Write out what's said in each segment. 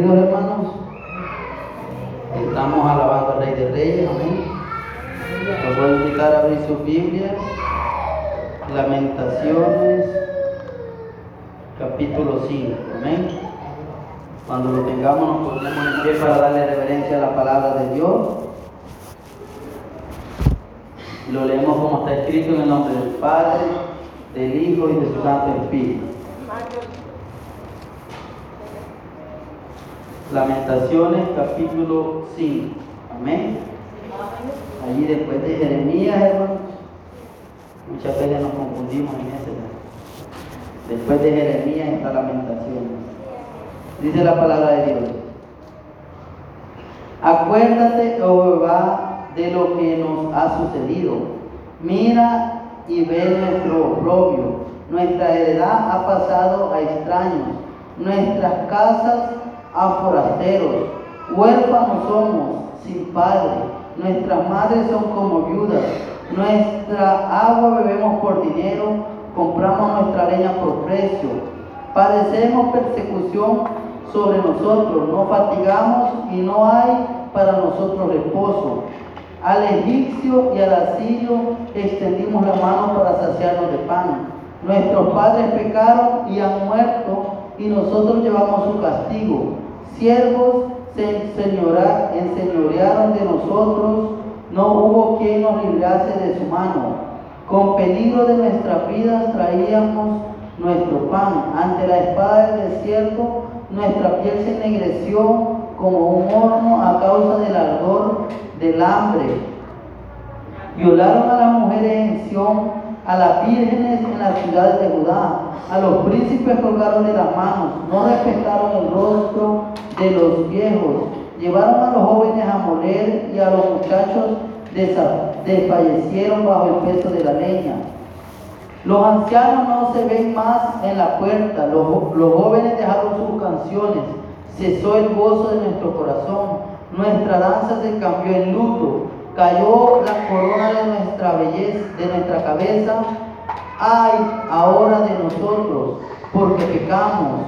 Bienvenidos hermanos. Estamos alabando al Rey de Reyes, amén. Los voy a invitar a abrir sus Biblias. Lamentaciones, capítulo 5, amén. Cuando lo tengamos nos ponemos en pie para darle reverencia a la palabra de Dios. Lo leemos como está escrito en el nombre del Padre, del Hijo y de su Santo Espíritu. Lamentaciones capítulo 5. Amén. Allí después de Jeremías, hermanos. Muchas veces nos confundimos en ese. Después de Jeremías está Lamentaciones. Dice la palabra de Dios. Acuérdate, oh Jehová, de lo que nos ha sucedido. Mira y ve nuestro oprobio. Nuestra heredad ha pasado a extraños. Nuestras casas forasteros. Huérfanos somos, sin padre. Nuestras madres son como viudas. Nuestra agua bebemos por dinero. Compramos nuestra leña por precio. Padecemos persecución sobre nosotros. No fatigamos y no hay para nosotros reposo. Al egipcio y al asirio extendimos la mano para saciarnos de pan. Nuestros padres pecaron y han muerto y nosotros llevamos su castigo. Siervos se enseñorearon de nosotros, no hubo quien nos librase de su mano. Con peligro de nuestras vidas traíamos nuestro pan. Ante la espada del desierto, nuestra piel se ennegreció como un horno a causa del ardor del hambre. Violaron a las mujeres en Sión a las vírgenes en las ciudades de Judá, a los príncipes colgaron de las manos, no respetaron el rostro de los viejos, llevaron a los jóvenes a moler y a los muchachos desfallecieron bajo el peso de la leña. Los ancianos no se ven más en la puerta, los, los jóvenes dejaron sus canciones, cesó el gozo de nuestro corazón, nuestra danza se cambió en luto, cayó la corona de nuestra belleza, de nuestra cabeza. Ay, ahora de nosotros, porque pecamos,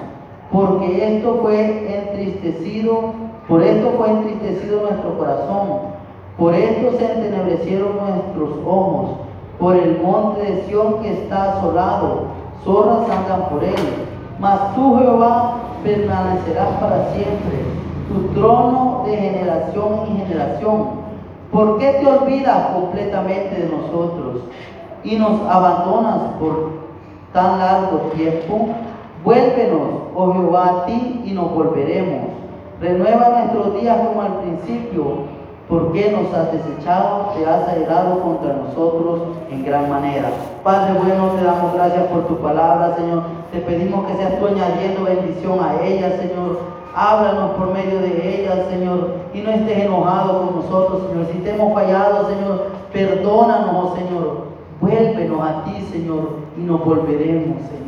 porque esto fue entristecido, por esto fue entristecido nuestro corazón, por esto se entenebrecieron nuestros ojos, por el monte de Sión que está asolado, zorras andan por él. Mas tú, Jehová, permanecerás para siempre, tu trono de generación en generación. ¿Por qué te olvidas completamente de nosotros y nos abandonas por tan largo tiempo? Vuélvenos, oh Jehová, a ti y nos volveremos. Renueva nuestros días como al principio. ¿Por qué nos has desechado? Te has airado contra nosotros en gran manera. Padre bueno, te damos gracias por tu palabra, Señor. Te pedimos que seas tú añadiendo bendición a ella, Señor Háblanos por medio de ella, Señor, y no estés enojado con nosotros, Señor. Si te hemos fallado, Señor, perdónanos, oh Señor. Vuélvenos a ti, Señor, y nos volveremos, Señor.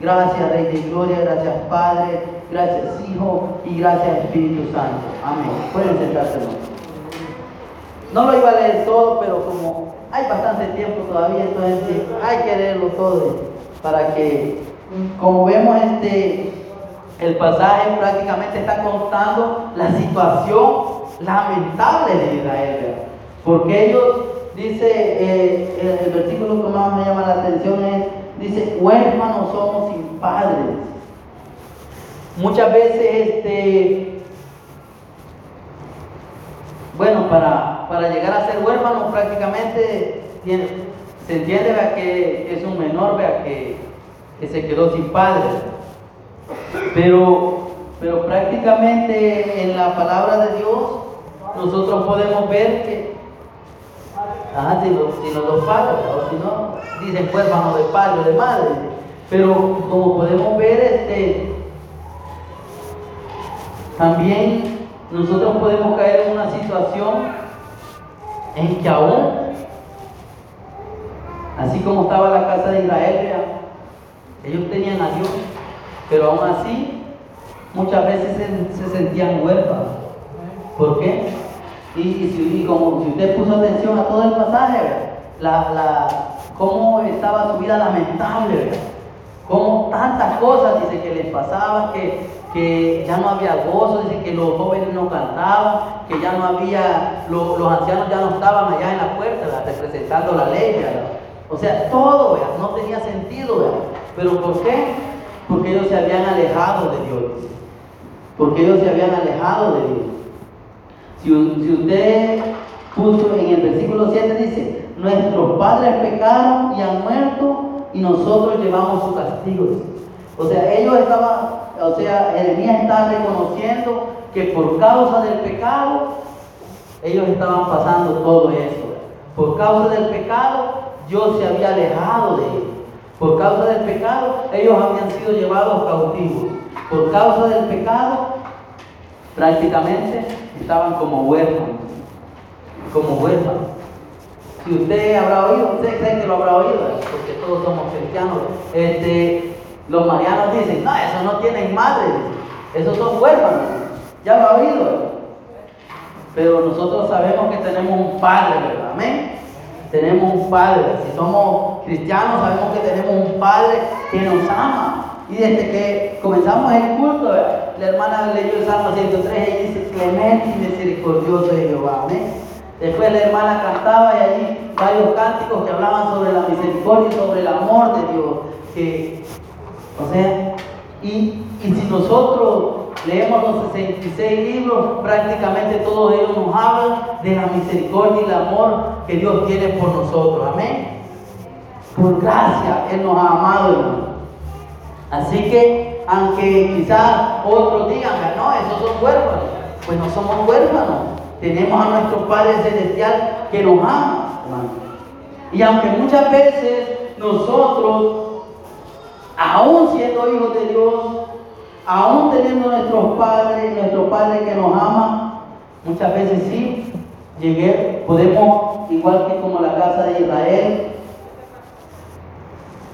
Gracias, Rey de Gloria, gracias, Padre, gracias, Hijo, y gracias, Espíritu Santo. Amén. Pueden sentarse, No lo iba a leer todo, pero como hay bastante tiempo todavía, entonces hay que leerlo todo para que, como vemos, este el pasaje prácticamente está contando la situación lamentable de Israel. Porque ellos, dice, eh, el, versículo que más me llama la atención es, dice, huérfanos somos sin padres. Muchas veces, este, bueno, para, para llegar a ser huérfano prácticamente se entiende que es un menor vea, que, que se quedó sin padres. Pero, pero prácticamente en la palabra de Dios nosotros podemos ver que ah, si, los, si los dos padres, o si no, dicen huérfano de padre o de madre. Pero como podemos ver, este, también nosotros podemos caer en una situación en que aún, así como estaba la casa de Israel, ellos tenían a Dios, pero aún así, muchas veces se, sentían huérfanos. ¿Por qué? Y, como si usted puso atención a todo el pasaje, la, la, cómo estaba su vida lamentable, como tantas cosas, dice que les pasaba, que, que ya no había gozo, dice que los jóvenes no cantaban, que ya no había, los ancianos ya no estaban allá en la puerta, representando la ley, O sea, todo, no tenía sentido, ¿Pero por qué? Porque ellos se habían alejado de Dios, porque ellos se habían alejado de Dios. Si, usted puso en el versículo 7 dice, nuestros padres pecaron y han muerto y nosotros llevamos su castigo. O sea, ellos estaban, o sea, Jeremías está reconociendo que por causa del pecado, ellos estaban pasando todo eso. Por causa del pecado, Dios se había alejado de ellos. Por causa del pecado, ellos habían sido llevados cautivos. Por causa del pecado, prácticamente estaban como huérfanos. Como huérfanos. Si usted habrá oído, usted cree que lo habrá oído, porque todos somos cristianos. Este, los marianos dicen, no, eso no tienen madre, esos son huérfanos. Ya lo ha oído. Pero nosotros sabemos que tenemos un padre, ¿verdad? Amén. Tenemos un padre. Si somos cristianos, sabemos que tenemos un padre que nos ama. Y desde que comenzamos el culto, la hermana leyó el Salmo 103 y dice, clemente y misericordioso de Jehová. Amén. Después la hermana cantaba y allí varios cánticos que hablaban sobre la misericordia y sobre el amor de Dios. Que, o sea, y, si nosotros leemos los 66 libros, prácticamente todos ellos nos hablan de la misericordia y el amor que Dios tiene por nosotros. Amén. Por gracia Él nos ha amado. Así que, aunque quizás otros digan, no, esos son huérfanos, pues no somos huérfanos. Tenemos a nuestro Padre Celestial que nos ama. Y aunque muchas veces nosotros, aún siendo hijos de Dios, aún teniendo nuestros padres, nuestro Padre que nos ama, muchas veces sí, llegué, podemos, igual que como la casa de Israel,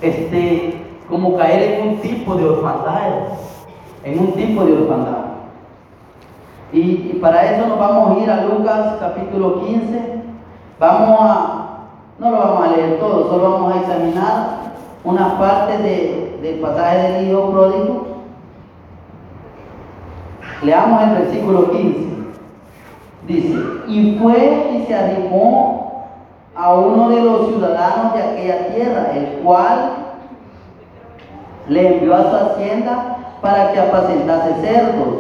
este, como caer en un tipo de orfandad, en un tipo de orfandad. Y, para eso nos vamos a ir a Lucas capítulo 15. Vamos a, no lo vamos a leer todo, solo vamos a examinar una parte del pasaje del hijo pródigo. Leamos el versículo 15. Dice, y fue y se arrimó a uno de los ciudadanos de aquella tierra, el cual le envió a su hacienda para que apacentase cerdos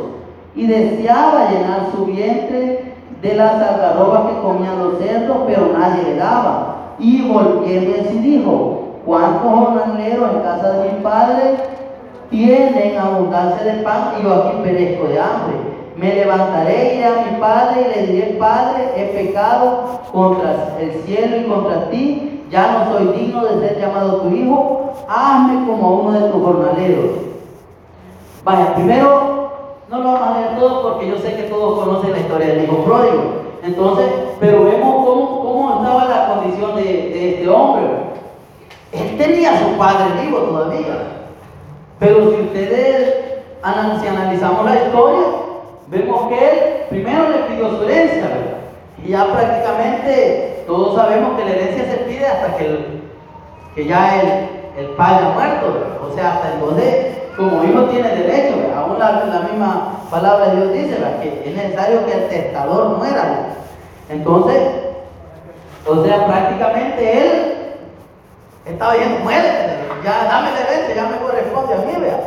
y deseaba llenar su vientre de las algarrobas que comían los cerdos, pero nadie le daba. Y volviendo en sí dijo, ¿cuántos jornaleros en casa de mi padre tienen abundancia de pan y yo aquí perezco de hambre? Me levantaré, iré a mi padre y le diré, Padre, he pecado contra el cielo y contra ti, ya no soy digno de ser llamado tu hijo, hazme como uno de tus jornaleros. Vaya, primero no lo vamos a leer todo porque yo sé que todos conocen la historia del hijo pródigo. Entonces, pero vemos cómo, cómo estaba la condición de, de este hombre. Él tenía a su padre vivo todavía. Pero si ustedes analizamos la historia, vemos que él primero le pidió su herencia, Y ya prácticamente todos sabemos que la herencia se pide hasta que, el, que ya el, el padre ha muerto, o sea, hasta entonces como hijo tiene derecho, aún la, la, misma palabra de Dios dice que es necesario que el testador muera. Entonces, o sea, prácticamente él estaba diciendo, muérete, ya dame derecho, ya me corresponde a mí, vea.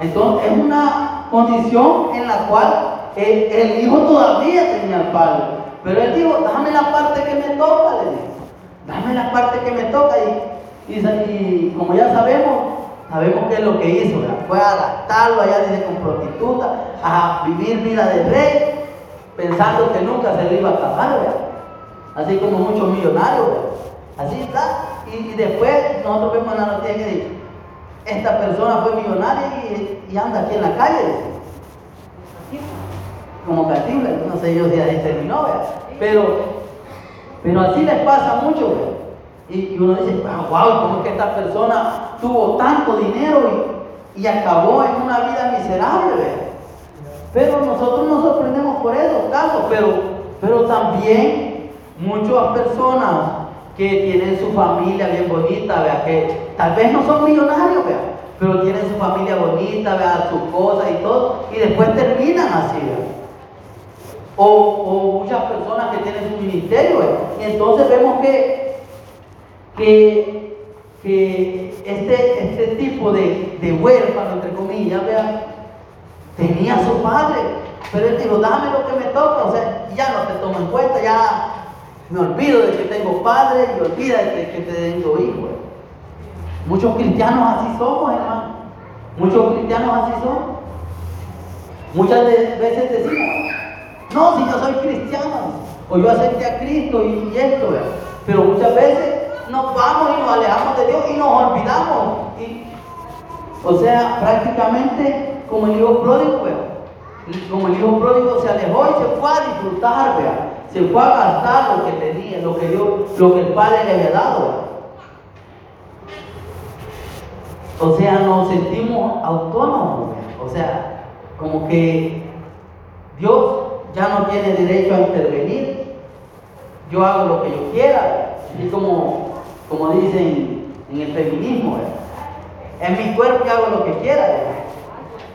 Entonces, es una condición en la cual el, hijo todavía tenía al padre. Pero él dijo, dame la parte que me toca, le dijo. Dame la parte que me toca. Y, y como ya sabemos, Sabemos qué es lo que hizo, fue a gastarlo allá dice con prostituta, a vivir vida de rey, pensando que nunca se le iba a acabar, así como muchos millonarios, así está. Y, después nosotros vemos en la noticia que dice, esta persona fue millonaria y, anda aquí en la calle, como castigo, no sé yo si ahí terminó, pero, pero así les pasa mucho, y, uno dice, wow, ah, ¿cómo es que esta persona tuvo tanto dinero y, acabó en una vida miserable? Pero nosotros nos sorprendemos por eso, casos, pero, pero también muchas personas que tienen su familia bien bonita, vea, que tal vez no son millonarios, vea, pero tienen su familia bonita, vean sus cosas y todo, y después terminan así. O, o, muchas personas que tienen su ministerio, y entonces vemos que, que, que este, este tipo de, de huérfano, entre comillas, vean, tenía su padre, pero él dijo, dame lo que me toca, o sea, ya no te tomo en cuenta, ya me olvido de que tengo padre y olvida de que tengo hijo. Muchos cristianos así somos, hermano. Muchos cristianos así son. Muchas veces decimos, no, si yo soy cristiano, o yo acepté a Cristo y, esto, pero muchas veces nos vamos y nos alejamos de Dios y nos olvidamos. o sea, prácticamente como el hijo pródigo, como el hijo pródigo se alejó y se fue a disfrutar, se fue a gastar lo que tenía, lo que, Dios, lo que el Padre le había dado. O sea, nos sentimos autónomos. O sea, como que Dios ya no tiene derecho a intervenir. Yo hago lo que yo quiera. Así como, como dicen en el feminismo. En mi cuerpo hago lo que quiera.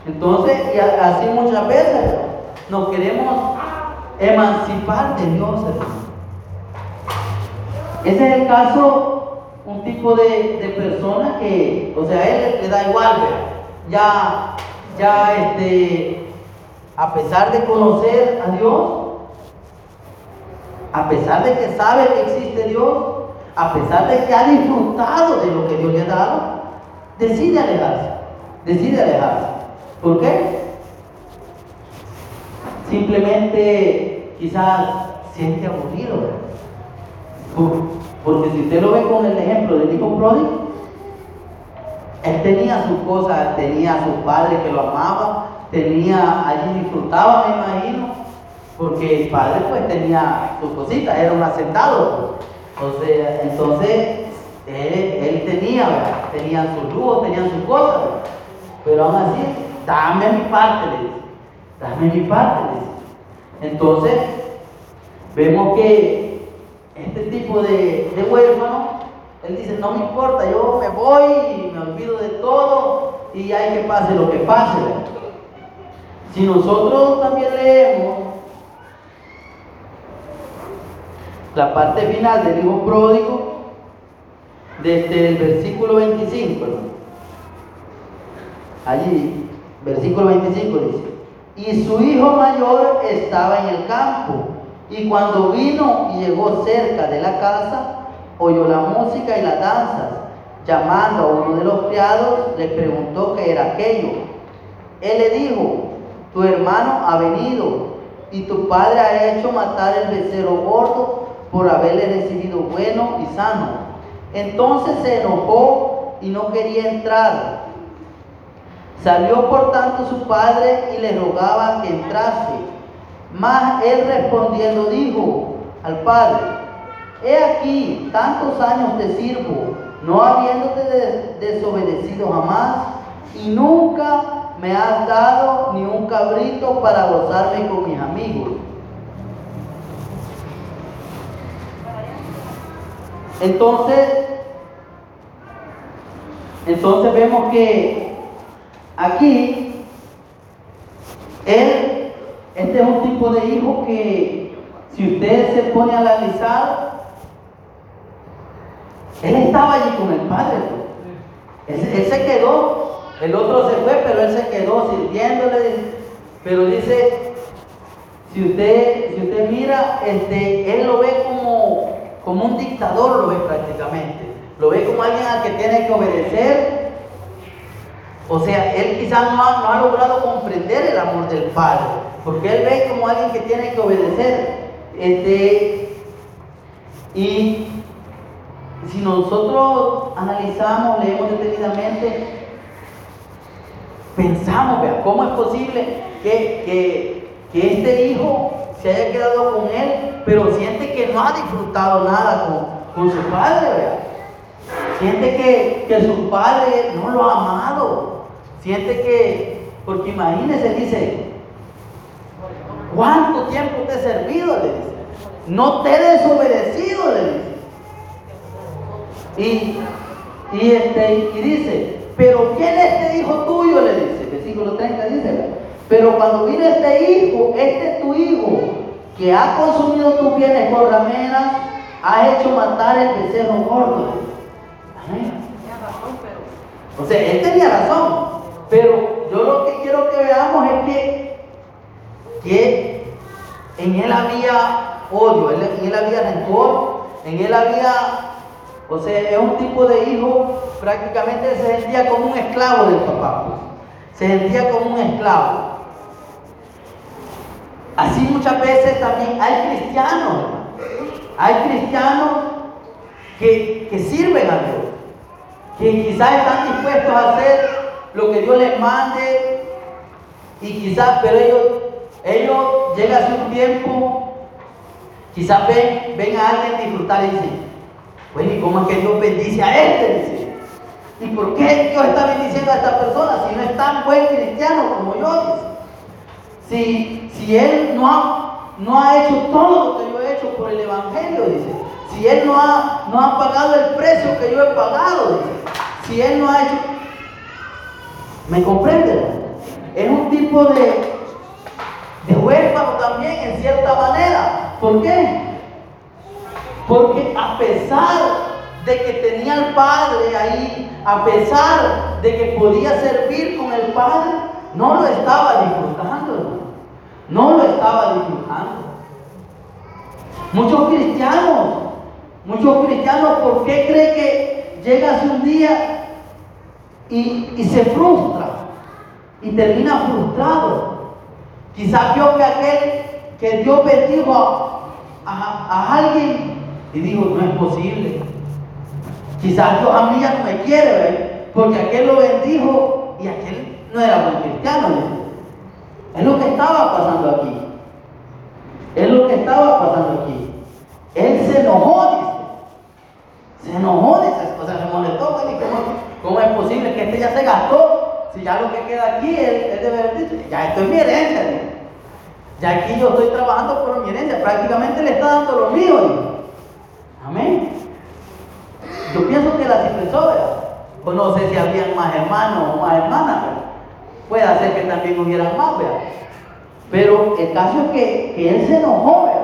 Entonces, y así muchas veces nos queremos emancipar de Dios, hermano. Ese es el caso un tipo de, persona que, o sea, a él le da igual, ya, ya este, a pesar de conocer a Dios, a pesar de que sabe que existe Dios, a pesar de que ha disfrutado de lo que Dios le ha dado, decide alejarse, decide alejarse. ¿Por qué? Simplemente quizás siente aburrido. Porque si usted lo ve con el ejemplo del hijo pródigo, él tenía sus cosas, tenía a su padre que lo amaba, tenía, allí disfrutaba, me imagino, porque el padre pues tenía sus cositas, era un asentado. Sea, entonces él, tenía, tenía sus lujos, tenía sus cosas, pero aún así, dame mi parte, le dice, dame mi parte. Entonces, vemos que este tipo de, huérfano, él dice, no me importa, yo me voy me olvido de todo y hay que pase lo que pase. Si nosotros también leemos la parte final del hijo pródigo, desde el versículo 25, allí, versículo 25 dice, y su hijo mayor estaba en el campo y cuando vino y llegó cerca de la casa, oyó la música y las danzas. Llamando a uno de los criados, le preguntó qué era aquello. Él le dijo, tu hermano ha venido y tu padre ha hecho matar el becerro gordo por haberle recibido bueno y sano. Entonces se enojó y no quería entrar. Salió por tanto su padre y le rogaba que entrase. Mas él respondiendo dijo al padre, he aquí, tantos años te sirvo, no habiéndote desobedecido jamás, y nunca me has dado ni un cabrito para gozarme con mis amigos. Entonces, entonces vemos que aquí él este es un tipo de hijo que si usted se pone a analizar, él estaba allí con el padre. Pues. Él, se quedó, el otro se fue, pero él se quedó sirviéndole. Pero dice, si usted, si usted mira, este, él lo ve como, como un dictador, lo ve prácticamente. Lo ve como alguien al que tiene que obedecer. O sea, él quizás no ha, logrado comprender el amor del Padre. Porque él ve como alguien que tiene que obedecer. Este, y si nosotros analizamos, leemos detenidamente, pensamos, vea, ¿cómo es posible que, este hijo se haya quedado con él, pero siente que no ha disfrutado nada con, su padre, vea? Siente que, que su padre no lo ha amado. Siente que, porque imagínese, dice, ¿Cuánto tiempo te he servido? Le dice. No te he desobedecido, le dice. Y, y, este, y dice, pero ¿quién es este hijo tuyo? Le dice, versículo 30 dice, pero cuando vino este hijo, este tu hijo, que ha consumido tus bienes por rameras, ha hecho matar el becerro gordo. Amén. O sea, él tenía razón, pero yo lo que quiero que veamos es que, que en él había odio, en él había rencor, en él había, o sea, es un tipo de hijo, prácticamente se sentía como un esclavo del papá, se sentía como un esclavo. Así muchas veces también hay cristianos, hay cristianos que, que sirven a Dios, que quizás están dispuestos a hacer lo que Dios les mande y quizás, pero ellos, ellos llegan a un tiempo, quizás ven, a alguien disfrutar y dicen, bueno, ¿y cómo es que Dios bendice a este? ¿Y por qué Dios está bendiciendo a esta persona si no es tan buen cristiano como yo? Si, si Él no ha, no ha hecho todo lo que yo he hecho por el Evangelio, dice. Si Él no ha, no ha pagado el precio que yo he pagado, dice. Si Él no ha hecho... ¿Me comprende? Es un tipo de, de huérfano también en cierta manera. ¿Por qué? Porque a pesar de que tenía al Padre ahí, a pesar de que podía servir con el Padre, no lo estaba disfrutando, no lo estaba disfrutando. Muchos cristianos, muchos cristianos, ¿por qué cree que llega hace un día y, se frustra y termina frustrado? Quizás vio que aquel que Dios bendijo a, alguien y dijo, no es posible. Quizás Dios a mí ya no me quiere, ver, porque aquel lo bendijo y aquel no era buen cristiano. Es lo que estaba pasando aquí. Es lo que estaba pasando aquí. Él se enojó. Se enojó, dice. O sea, se molestó. ¿cómo, ¿Cómo es posible que este ya se gastó? Si ya lo que queda aquí, él, debe haber dicho, ya esto es mi herencia. Ya aquí yo estoy trabajando por mi herencia. Prácticamente le está dando lo mío. Amén. Yo pienso que la ¿verdad? O no sé si habían más hermanos o más hermanas. Puede ser que también hubiera más, ¿verdad? Pero el caso es que, él se enojó, ¿verdad?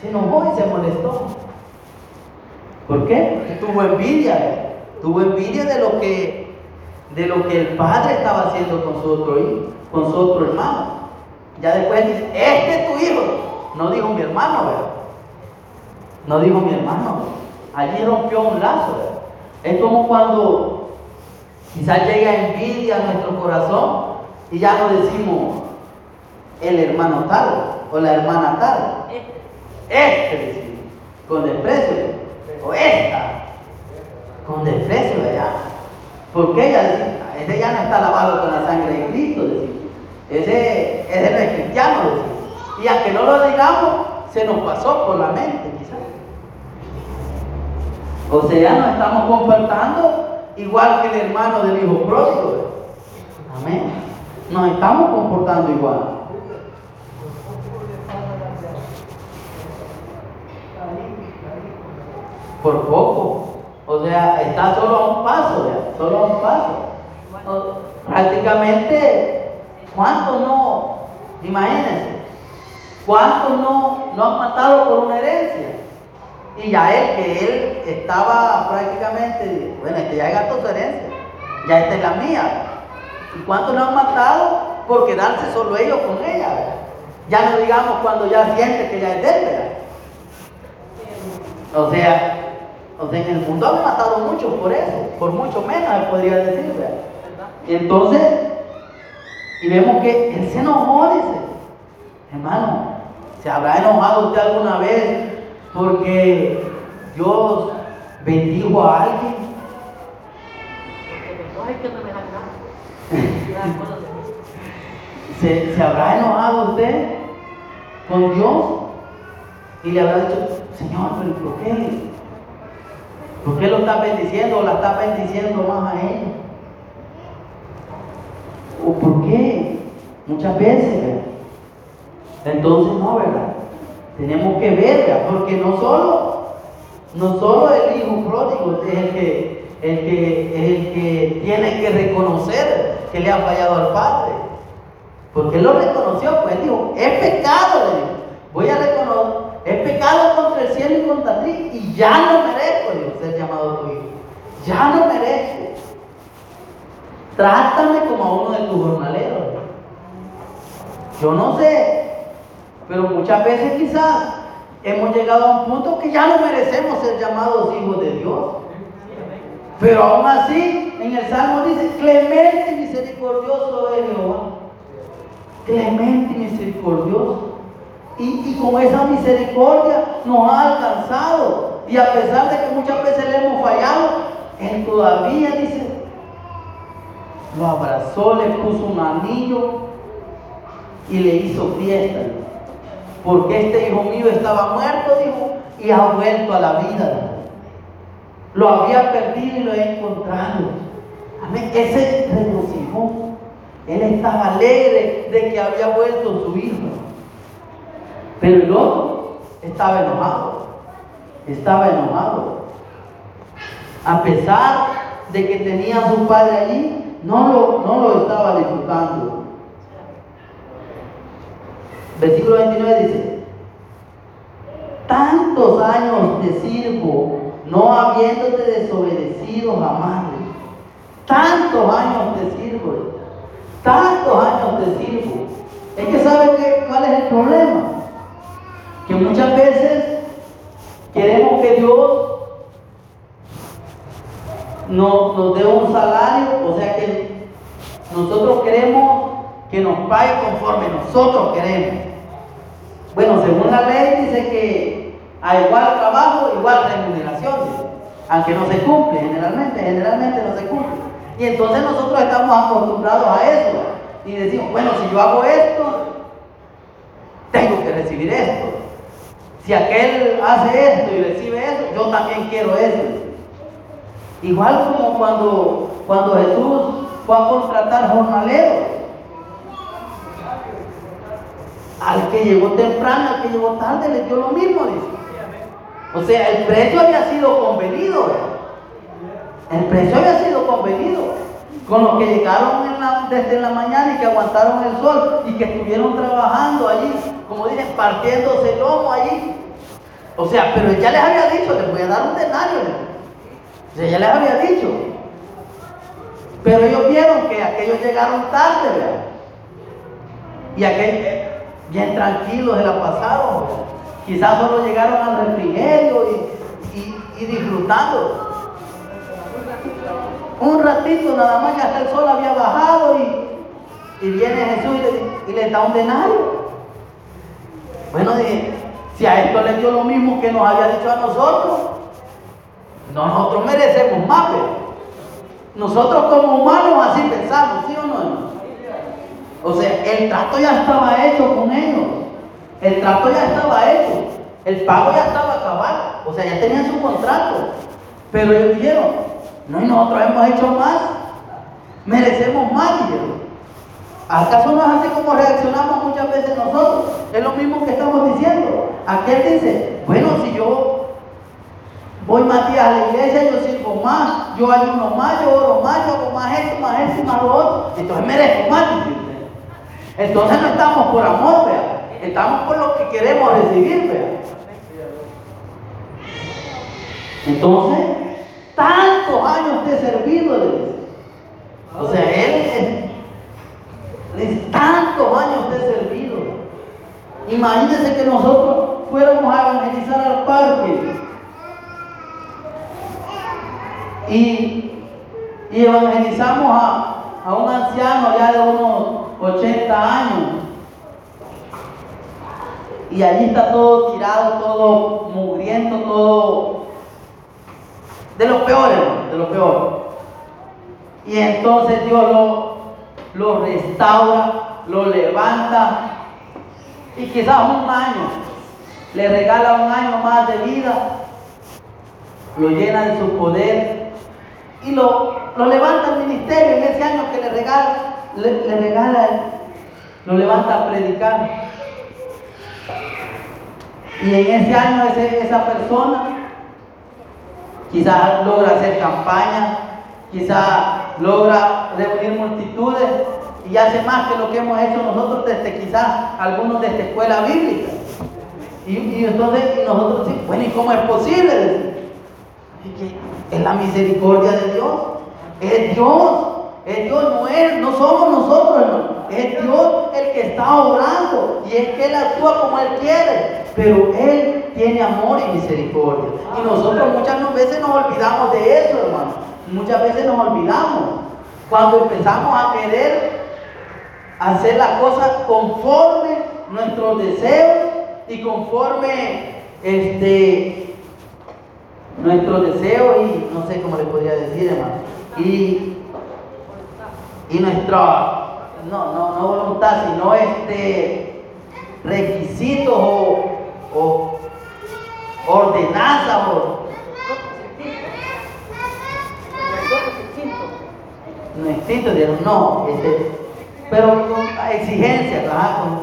Se enojó y se molestó. ¿Por qué? Porque tuvo envidia. Tuvo envidia de lo que, de lo que el padre estaba haciendo con su otro hijo, con su otro hermano. Ya después dice, este es tu hijo. No dijo mi hermano, ¿verdad? No dijo mi hermano. Allí rompió un lazo, ¿verdad? Es como cuando Quizás llega envidia a nuestro corazón y ya no decimos el hermano tal o la hermana tal. Este decimos, con desprecio. O esta, con desprecio, ¿verdad? Porque ella ese ya no está lavado con la sangre de Cristo. Ese, ese no es cristiano, decimos. Y aunque no lo digamos, se nos pasó por la mente, quizás. O sea, nos estamos comportando igual que el hermano del hijo pródigo. Amén. Nos estamos comportando igual. Por poco. O sea, está solo a un paso, solo a un paso. prácticamente, ¿cuántos no? Imagínense, ¿cuántos no, no han matado por una herencia? Y ya él, que él estaba prácticamente, bueno, que ya gastó su herencia, ya esta es la mía. ¿Y cuántos no han matado por quedarse solo ellos con ella? Ya no digamos cuando ya siente que ya es de él, O sea, o sea, en el mundo han matado muchos por eso, por mucho menos, podría decir, Y entonces, y vemos que él se enojó, dice, hermano, ¿se habrá enojado usted alguna vez porque Dios bendijo a alguien. ¿Se, ¿Se habrá enojado usted con Dios? Y le habrá dicho, Señor, pero ¿por qué? ¿Por qué lo está bendiciendo o la está bendiciendo más a ella? ¿O por qué? Muchas veces. Entonces no, ¿verdad? Tenemos que verla, porque no solo, no solo el hijo pródigo es el que, el que, el que tiene que reconocer que le ha fallado al Padre. Porque él lo reconoció, pues dijo, es pecado. Voy a reconocer, es pecado contra el cielo y contra ti, y ya no merezco, ser llamado tu hijo. Ya no merezco. Trátame como a uno de tus jornaleros. Yo no sé, pero muchas veces quizás hemos llegado a un punto que ya no merecemos ser llamados hijos de Dios. Pero aún así, en el Salmo dice, clemente y misericordioso es Jehová. Clemente y misericordioso. Y, y, con esa misericordia nos ha alcanzado. Y a pesar de que muchas veces le hemos fallado, Él todavía dice, lo abrazó, le puso un anillo y le hizo fiesta. Porque este hijo mío estaba muerto, dijo, y ha vuelto a la vida. Lo había perdido y lo he encontrado. Amén. Ese regocijó. Él estaba alegre de que había vuelto su hijo. Pero el otro estaba enojado. Estaba enojado. A pesar de que tenía a su padre allí, no lo, no lo estaba disfrutando. Versículo 29 dice, tantos años te sirvo, no habiéndote desobedecido jamás. Tantos años te sirvo, tantos años te sirvo. Es que sabe que, cuál es el problema. Que muchas veces queremos que Dios nos, nos dé un salario, o sea que nosotros queremos que nos pague conforme nosotros queremos. Bueno, según la ley dice que a igual trabajo, igual remuneración, aunque no se cumple generalmente, generalmente no se cumple. Y entonces nosotros estamos acostumbrados a eso y decimos, bueno, si yo hago esto, tengo que recibir esto. Si aquel hace esto y recibe eso, yo también quiero eso. Igual como cuando, cuando Jesús fue a contratar jornaleros. Al que llegó temprano, al que llegó tarde, le dio lo mismo, dice. O sea, el precio había sido convenido. El precio había sido convenido. Con los que llegaron desde la mañana y que aguantaron el sol y que estuvieron trabajando allí, como dicen, partiéndose el lomo allí. O sea, pero ya les había dicho, les voy a dar un denario. O ya les había dicho. Pero ellos vieron que aquellos llegaron tarde, ¿verdad? Y aquellos, bien tranquilos se la pasaron. Quizás solo llegaron al refrigerio y, disfrutando. Un ratito nada más que hasta el sol había bajado y, viene Jesús y le, da un denario. Bueno, si a esto le dio lo mismo que nos había dicho a nosotros, nosotros merecemos más. Nosotros como humanos así pensamos, ¿sí o no? O sea, el trato ya estaba hecho con ellos. El trato ya estaba hecho. El pago ya estaba acabado. O sea, ya tenían su contrato. Pero ellos dijeron, no, y nosotros hemos hecho más. Merecemos más, dijeron. ¿Acaso no es así como reaccionamos muchas veces nosotros? Es lo mismo que estamos diciendo. Aquel dice, bueno, si yo voy más días a la iglesia, yo sirvo más, yo ayuno más, yo oro más, yo hago más esto, más esto más lo otro. Entonces merezco más, entonces no estamos por amor, vea. Estamos por lo que queremos recibir, vea. Entonces, tantos años te he servido, le dice. O sea, él tantos años he servido. Imagínense que nosotros fuéramos a evangelizar al parque. Y, y evangelizamos a, a un anciano ya de unos 80 años. Y allí está todo tirado, todo mugriento, todo de lo peor, de lo peor. Y entonces Dios lo, lo restaura, lo levanta y quizás un año, le regala un año más de vida, lo llena de su poder y lo, lo levanta al ministerio en ese año que le regala le, regala, lo levanta a predicar. Y en ese año esa persona quizás logra hacer campaña, quizás logra reunir multitudes y hace más que lo que hemos hecho nosotros desde quizás algunos de esta escuela bíblica. Y, entonces nosotros sí, bueno, ¿y cómo es posible? Es la misericordia de Dios. Es Dios. Es Dios, no es, no somos nosotros, hermano. Es Dios el que está obrando. Y es que Él actúa como Él quiere. Pero Él tiene amor y misericordia. Y nosotros muchas veces nos olvidamos de eso, hermano. Muchas veces nos olvidamos. Cuando empezamos a querer hacer las cosas conforme nuestros deseos y conforme este nuestro deseo y no sé cómo le podría decir hermano y, y nuestra no, no, no voluntad sino este requisitos o ordenanzas o no instinto no este, pero con exigencias,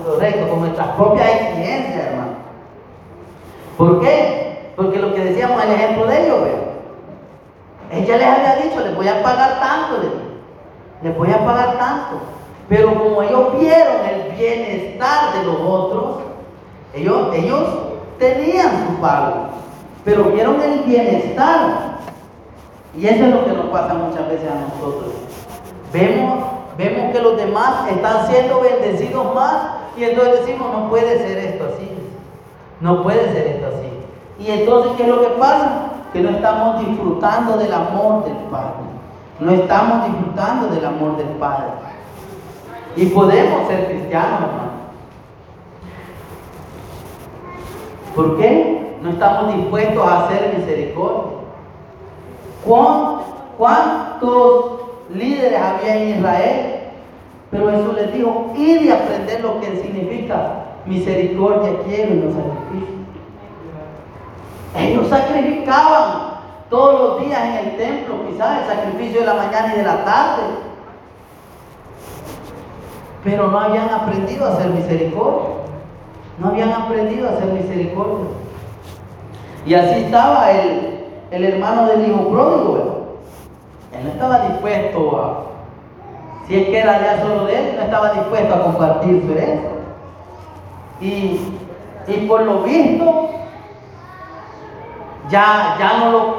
correcto, con nuestras propias exigencias, hermano. ¿Por qué? Porque lo que decíamos, el ejemplo de ellos, ella les había dicho, les voy a pagar tanto, les voy a pagar tanto. Pero como ellos vieron el bienestar de los otros, ellos, ellos tenían su pago, pero vieron el bienestar. Y eso es lo que nos pasa muchas veces a nosotros. Vemos Vemos que los demás están siendo bendecidos más y entonces decimos, no puede ser esto así. No puede ser esto así. Y entonces, ¿qué es lo que pasa? Que no estamos disfrutando del amor del Padre. No estamos disfrutando del amor del Padre. Y podemos ser cristianos, hermano. ¿Por qué? No estamos dispuestos a hacer misericordia. ¿Cuántos líderes había en Israel. Pero Jesús les dijo, ir y aprender lo que significa misericordia quiero y no sacrificio. Ellos sacrificaban todos los días en el templo, quizás el sacrificio de la mañana y de la tarde. Pero no habían aprendido a hacer misericordia. No habían aprendido a hacer misericordia. Y así estaba el, el hermano del hijo pródigo. No estaba dispuesto a, si es que era ya solo de él, no estaba dispuesto a compartir su herencia. Y, y por lo visto, ya, ya, no lo,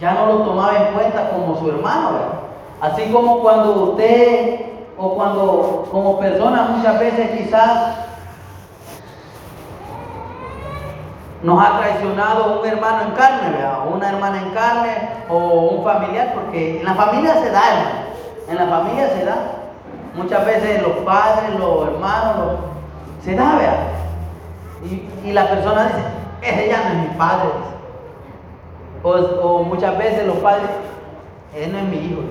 ya no lo tomaba en cuenta como su hermano, Así como cuando usted o cuando como persona muchas veces quizás nos ha traicionado un hermano en carne, una hermana en carne o un familiar, porque en la familia se da. En la familia se da. Muchas veces los padres, los hermanos, se da, ¿verdad? Y, la persona dice, ese ya no es mi padre. O, muchas veces los padres, ese no es mi hijo.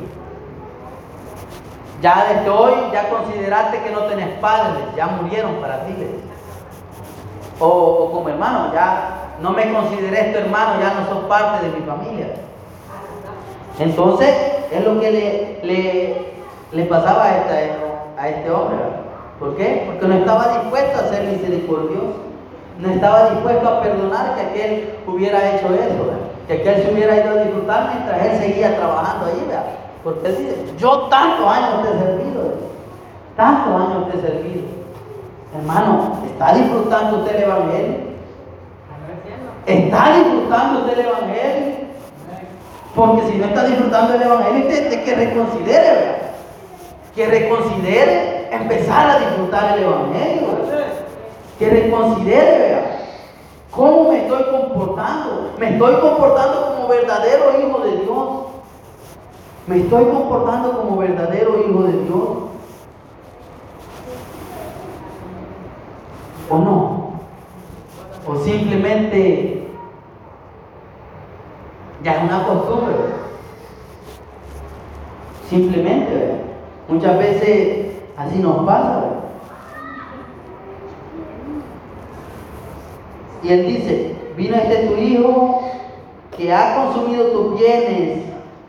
Ya desde hoy, ya consideraste que no tenés padres, ya murieron para ti. O, como hermano, ya no me consideré tu hermano, ya no sos parte de mi familia. Entonces, es lo que le, le, pasaba a, a este hombre. ¿Por qué? Porque no estaba dispuesto a ser misericordioso. No estaba dispuesto a perdonar que aquel hubiera hecho eso. Que aquel se hubiera ido a disfrutar mientras él seguía trabajando ahí. ¿verdad? Porque él dice, yo tantos años te he servido. Tantos años te he servido. Hermano, ¿está disfrutando usted el Evangelio? ¿Está disfrutando usted el Evangelio? Porque si no está disfrutando el Evangelio, usted que reconsidere, ¿verdad? Que reconsidere empezar a disfrutar el Evangelio. Que reconsidere, ¿verdad? ¿Cómo me estoy comportando? ¿Me estoy comportando como verdadero hijo de Dios? ¿Me estoy comportando como verdadero hijo de Dios? O no. O simplemente ya es una costumbre. Simplemente, muchas veces así nos pasa. Y él dice, vino este tu hijo que ha consumido tus bienes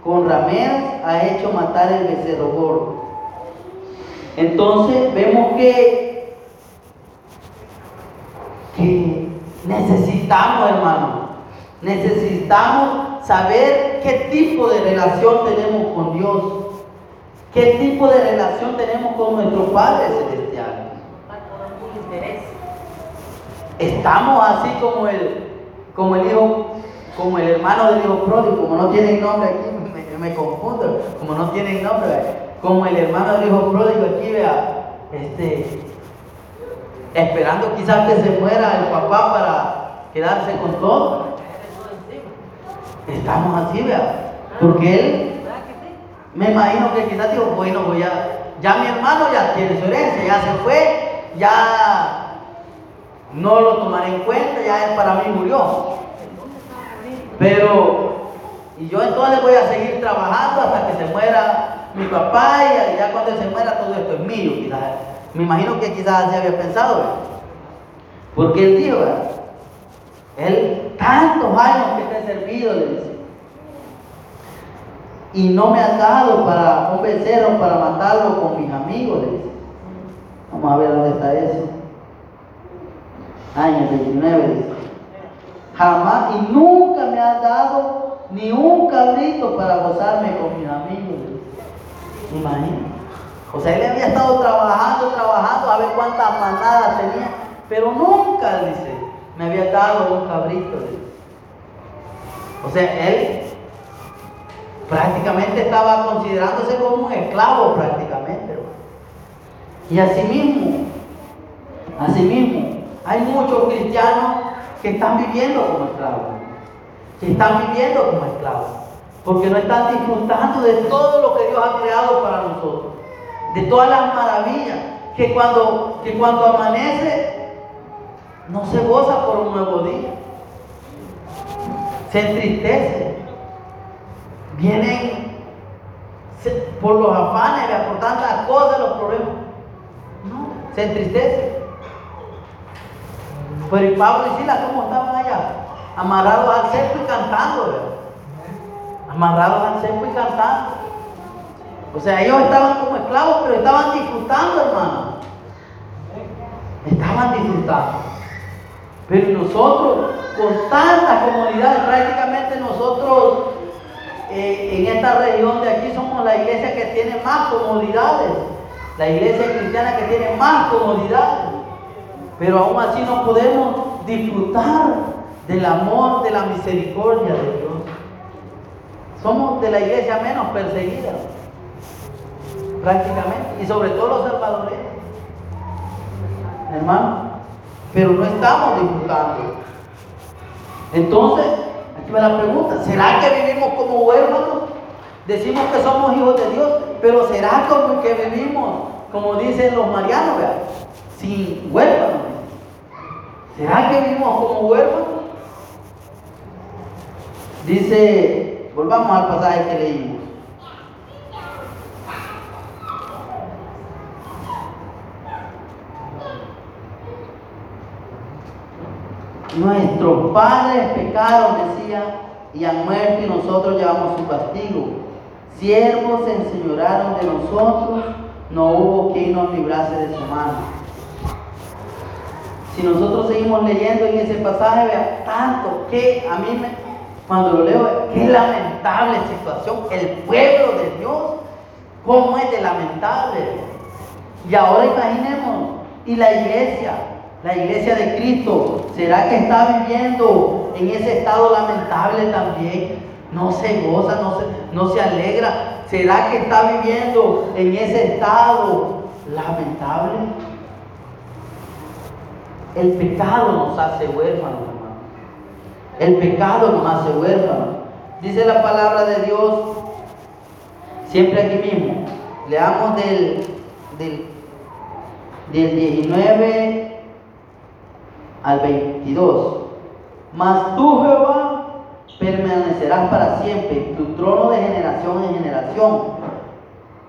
con rameras, ha hecho matar el becerro gordo. Entonces vemos que que necesitamos, hermano, Necesitamos saber qué tipo de relación tenemos con Dios. ¿Qué tipo de relación tenemos con nuestro Padre Celestial? Estamos así como el, como el hijo, como el hermano del hijo pródigo, como no tienen nombre aquí, me, confundo, como no tienen nombre, como el hermano del hijo pródigo aquí, vea, este, esperando quizás que se muera el papá para quedarse con todo. Estamos así, vea, porque él, me imagino que quizás dijo, bueno, voy a, ya mi hermano ya tiene su herencia, ya se fue, ya no lo tomaré en cuenta, ya él para mí murió. Pero, y yo entonces voy a seguir trabajando hasta que se muera mi papá y ya cuando se muera todo esto es mío, quizás. Me imagino que quizás así había pensado. Porque él dijo, él tantos años que te he servido, le dice. Y no me has dado para un becerro para matarlo con mis amigos, le dice. Vamos a ver dónde está eso años, 29 dice. Jamás y nunca me han dado ni un cabrito para gozarme con mis amigos. Imagínate. O sea, él había estado trabajando, trabajando, a ver cuántas manadas tenía, pero nunca, dice, me había dado un cabrito. O sea, él prácticamente estaba considerándose como un esclavo prácticamente. Y así mismo, así mismo, hay muchos cristianos que están viviendo como esclavos, que están viviendo como esclavos, porque no están disfrutando de todo lo que Dios ha creado para nosotros, de todas las maravillas, que cuando, que cuando amanece no se goza por un nuevo día, se entristece, vienen por los afanes, por tantas cosas, los problemas, no, se entristece. Pero y Pablo y Silas, ¿cómo estaban allá? Amarrados al cepo y cantando. Amarrados al cepo y cantando. O sea, ellos estaban como esclavos, pero estaban disfrutando, hermano. Estaban disfrutando. Pero nosotros, con tantas comodidades, prácticamente nosotros eh, en esta región de aquí somos la iglesia que tiene más comodidades. La iglesia cristiana que tiene más comodidades. Pero aún así no podemos disfrutar del amor, de la misericordia de Dios. Somos de la iglesia menos perseguida, prácticamente, y sobre todo los salvadoreños. Hermano, pero no estamos disfrutando. Entonces, aquí va la pregunta, ¿será que vivimos como huérfanos? Decimos que somos hijos de Dios, pero ¿será como que vivimos, como dicen los marianos, sin huérfanos? ¿Será que vivimos como huérfanos? Dice, volvamos al pasaje que leímos. Nuestros padres pecaron, decía, y han muerto y nosotros llevamos su castigo. Siervos se enseñoraron de nosotros, no hubo quien nos librase de su mano. Si nosotros seguimos leyendo en ese pasaje, vea tanto que a mí me, cuando lo leo, qué lamentable situación. El pueblo de Dios, cómo es de lamentable. Y ahora imaginemos, y la iglesia, la iglesia de Cristo, ¿será que está viviendo en ese estado lamentable también? No se goza, no se, no se alegra. ¿Será que está viviendo en ese estado lamentable? El pecado nos hace huérfanos, hermano. El pecado nos hace huérfanos. Dice la palabra de Dios, siempre aquí mismo. Leamos del, del, del 19 al 22. Mas tú, Jehová, permanecerás para siempre, tu trono de generación en generación.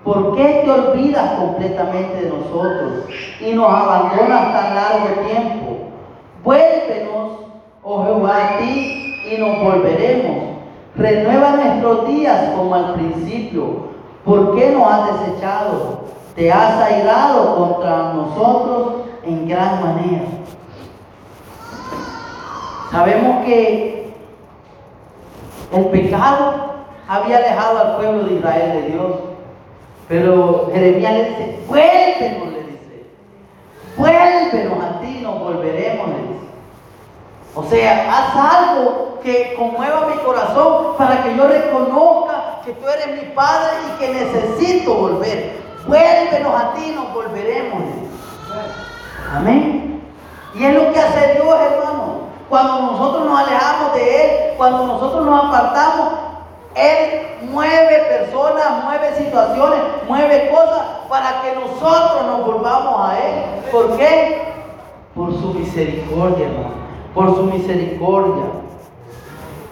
¿Por qué te olvidas completamente de nosotros y nos abandonas tan largo tiempo? Vuélvenos, oh Jehová, a ti y nos volveremos. Renueva nuestros días como al principio. ¿Por qué nos has desechado? Te has airado contra nosotros en gran manera. Sabemos que El pecado había alejado al pueblo de Israel de Dios. Pero Jeremías le dice, vuélvenos, le dice. Vuélvenos a ti, nos volveremos, le dice. O sea, haz algo que conmueva mi corazón para que yo reconozca que tú eres mi Padre y que necesito volver. Vuélvenos a ti, nos volveremos. Amén. Y es lo que hace Dios, hermano. Cuando nosotros nos alejamos de Él, cuando nosotros nos apartamos, Él mueve personas, mueve situaciones, mueve cosas para que nosotros nos volvamos a Él. ¿Por qué? Por su misericordia, hermano. Por su misericordia.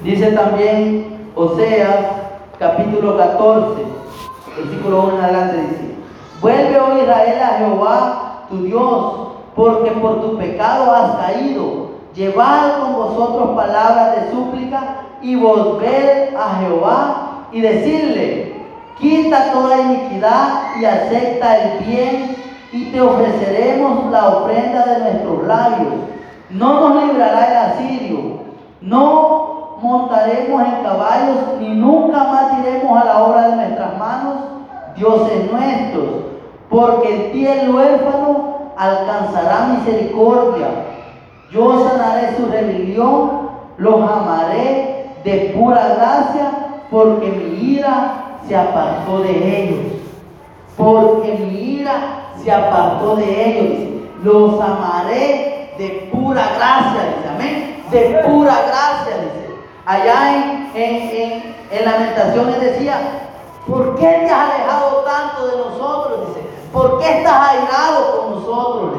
Dice también Oseas capítulo 14, versículo 1 en adelante, dice, vuelve, oh Israel, a Jehová, tu Dios, porque por tu pecado has caído. Llevad con vosotros palabras de súplica y volver a Jehová y decirle, quita toda iniquidad y acepta el bien y te ofreceremos la ofrenda de nuestros labios. No nos librará el asirio, no montaremos en caballos ni nunca más diremos a la obra de nuestras manos, dioses nuestros, porque en ti el huérfano alcanzará misericordia. Yo sanaré su rebelión, los amaré de pura gracia, porque mi ira se apartó de ellos. Porque mi ira se apartó de ellos. Los amaré de pura gracia, dice, amén. De pura gracia, dice. Allá en, en, en, Lamentaciones decía, ¿por qué te has alejado tanto de nosotros? Dice, ¿Por qué estás airado con nosotros?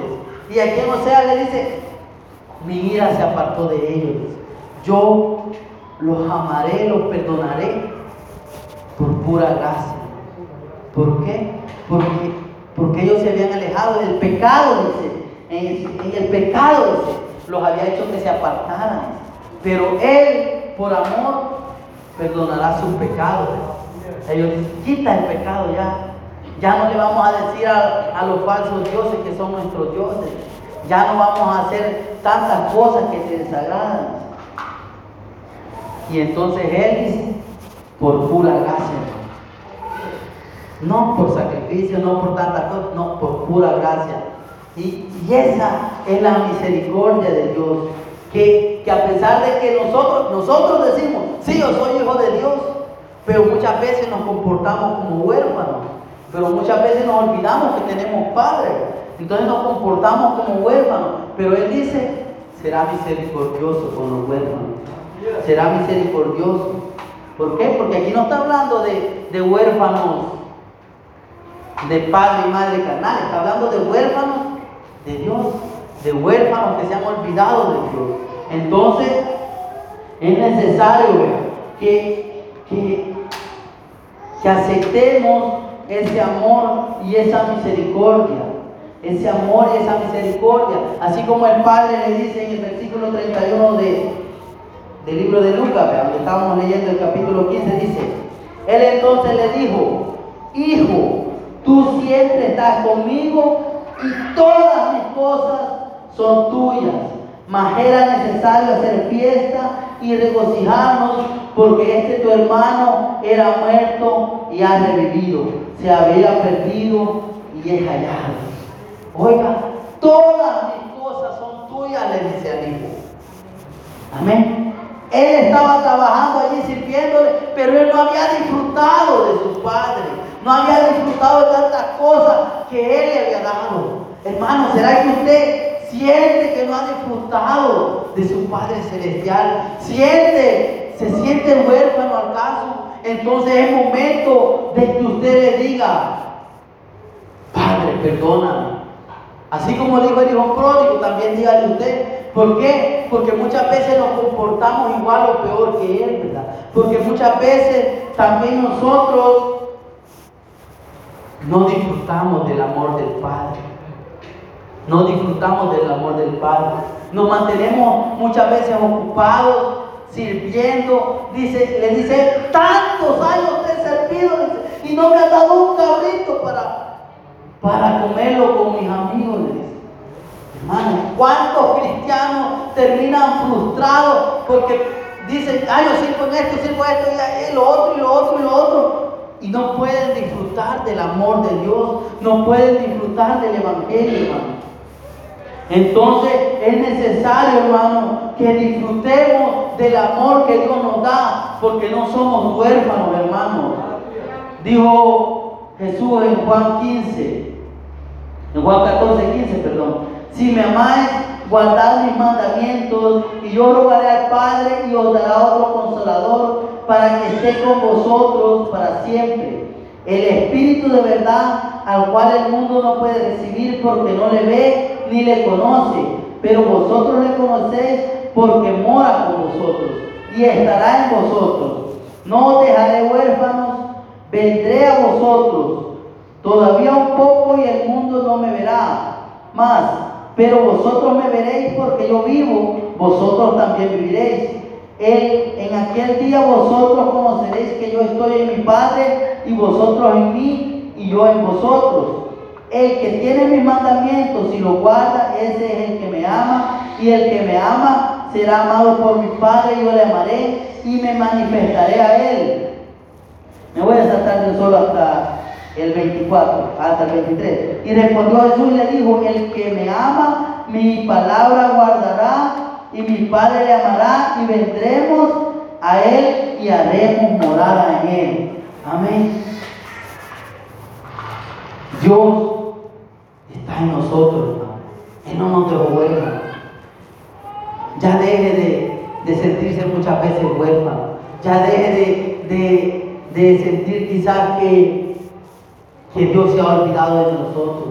Y aquí en Osea le dice, mi ira se apartó de ellos. Yo los amaré, los perdonaré por pura gracia. ¿Por qué? Porque, porque ellos se habían alejado del pecado, dice. En, el pecado, dice, los había hecho que se apartaran. Pero Él, por amor, perdonará sus pecados. Ellos dicen, quita el pecado ya. Ya no le vamos a decir a, los falsos dioses que son nuestros dioses. Ya no vamos a hacer tantas cosas que se desagradan. Y entonces Él dice, por pura gracia. No por sacrificio, no por tantas cosas, no, por pura gracia. Y, esa es la misericordia de Dios. Que, que, a pesar de que nosotros, nosotros decimos, sí, yo soy hijo de Dios, pero muchas veces nos comportamos como huérfanos. Pero muchas veces nos olvidamos que tenemos padre. Entonces nos comportamos como huérfanos. Pero Él dice, será misericordioso con los huérfanos. Será misericordioso. ¿Por qué? Porque aquí no está hablando de, huérfanos de padre y madre carnal. Está hablando de huérfanos de Dios. De huérfanos que se han olvidado de Dios. Entonces es necesario que, que, que aceptemos ese amor y esa misericordia. Ese amor y esa misericordia. Así como el Padre le dice en el versículo 31 de, del libro de Lucas, donde estábamos leyendo el capítulo 15, dice, Él entonces le dijo, Hijo, tú siempre estás conmigo y todas mis cosas son tuyas. Mas era necesario hacer fiesta y regocijarnos porque este tu hermano era muerto y ha revivido se había perdido y es hallado. Oiga, todas mis cosas son tuyas, le dice al hijo. Amén. Él estaba trabajando allí sirviéndole, pero él no había disfrutado de su padre. No había disfrutado de tantas cosas que él le había dado. Hermano, ¿será que usted siente que no ha disfrutado de su Padre Celestial? ¿Siente, se siente huérfano al caso? entonces es momento de que usted le diga, Padre, perdóname. Así como dijo el hijo pródigo, también dígale usted. ¿Por qué? Porque muchas veces nos comportamos igual o peor que él, ¿verdad? Porque muchas veces también nosotros no disfrutamos del amor del Padre. No disfrutamos del amor del Padre. Nos mantenemos muchas veces ocupados sirviendo, dice, le dice, tantos años te he servido y no me ha dado un cabrito para, para comerlo con mis amigos. Hermano, ¿cuántos cristianos terminan frustrados porque dicen, ah, yo sirvo en esto, sirvo esto, y lo otro, y lo otro, y lo otro. Y no pueden disfrutar del amor de Dios, no pueden disfrutar del Evangelio, hermano. Entonces es necesario, hermano, que disfrutemos del amor que Dios nos da, porque no somos huérfanos, hermano. Dijo Jesús en Juan 15, en Juan 14, 15, perdón. Si me amáis, guardad mis mandamientos, y yo rogaré al Padre y os dará otro consolador para que esté con vosotros para siempre. El Espíritu de verdad, al cual el mundo no puede recibir porque no le ve ni le conoce, pero vosotros le conocéis porque mora con vosotros y estará en vosotros. No os dejaré huérfanos, vendré a vosotros. Todavía un poco y el mundo no me verá más, pero vosotros me veréis porque yo vivo, vosotros también viviréis. Él, en aquel día vosotros conoceréis que yo estoy en mi Padre y vosotros en mí y yo en vosotros. El que tiene mis mandamientos y los guarda, ese es el que me ama. Y el que me ama será amado por mi Padre, y yo le amaré y me manifestaré a él. Me voy a saltar de solo hasta el 24, hasta el 23. Y respondió Jesús y le dijo, el que me ama, mi palabra guardará, y mi Padre le amará, y vendremos a él y haremos morada en él. Amén. Dios está en nosotros, hermano. Él no nos dejó. Ya deje de, sentirse muchas veces huérfano. Ya deje de, sentir quizás que, que Dios se ha olvidado de nosotros.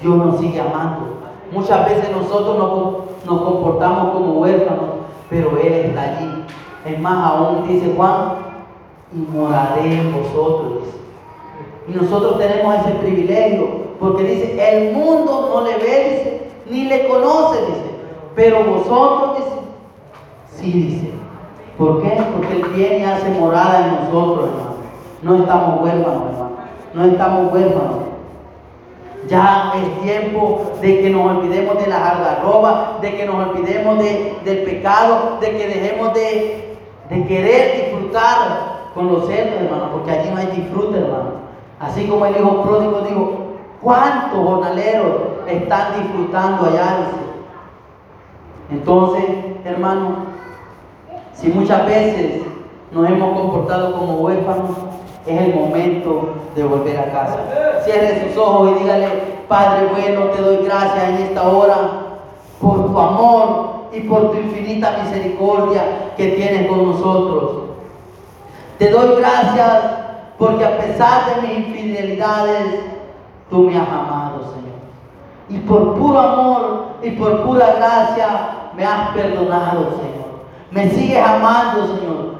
Dios nos sigue amando. Muchas veces nosotros nos, nos comportamos como huérfanos, pero Él está allí. Es más, aún dice Juan, y moraré en vosotros. Y nosotros tenemos ese privilegio porque dice, el mundo no le ve, ni le conoce, dice. Pero vosotros, dice, sí, dice. ¿Por qué? Porque Él viene y hace morada en nosotros, hermano. No estamos huérfanos, hermano. No estamos huérfanos. Ya es tiempo de que nos olvidemos de la algarroba, de que nos olvidemos del pecado, de que dejemos de, de querer disfrutar con los cerdos, hermano, porque allí no hay disfrute, hermano. Así como el hijo pródigo dijo, ¿Cuántos jornaleros están disfrutando allá? Entonces, hermanos, si muchas veces nos hemos comportado como huérfanos, es el momento de volver a casa. Cierre sus ojos y dígale, Padre bueno, te doy gracias en esta hora por tu amor y por tu infinita misericordia que tienes con nosotros. Te doy gracias porque a pesar de mis infidelidades, tú me has amado, Señor. Y por puro amor y por pura gracia me has perdonado, Señor. Me sigues amando, Señor.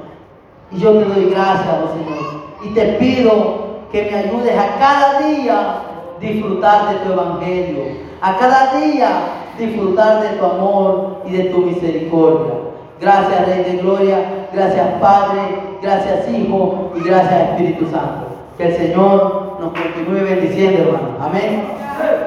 Y yo te doy gracias, oh Señor. Y te pido que me ayudes a cada día disfrutar de tu evangelio. A cada día disfrutar de tu amor y de tu misericordia. Gracias, Rey de Gloria. Gracias, Padre. Gracias, Hijo. Y gracias, Espíritu Santo. Que el Señor nos continúe bendiciendo, hermano. Amén.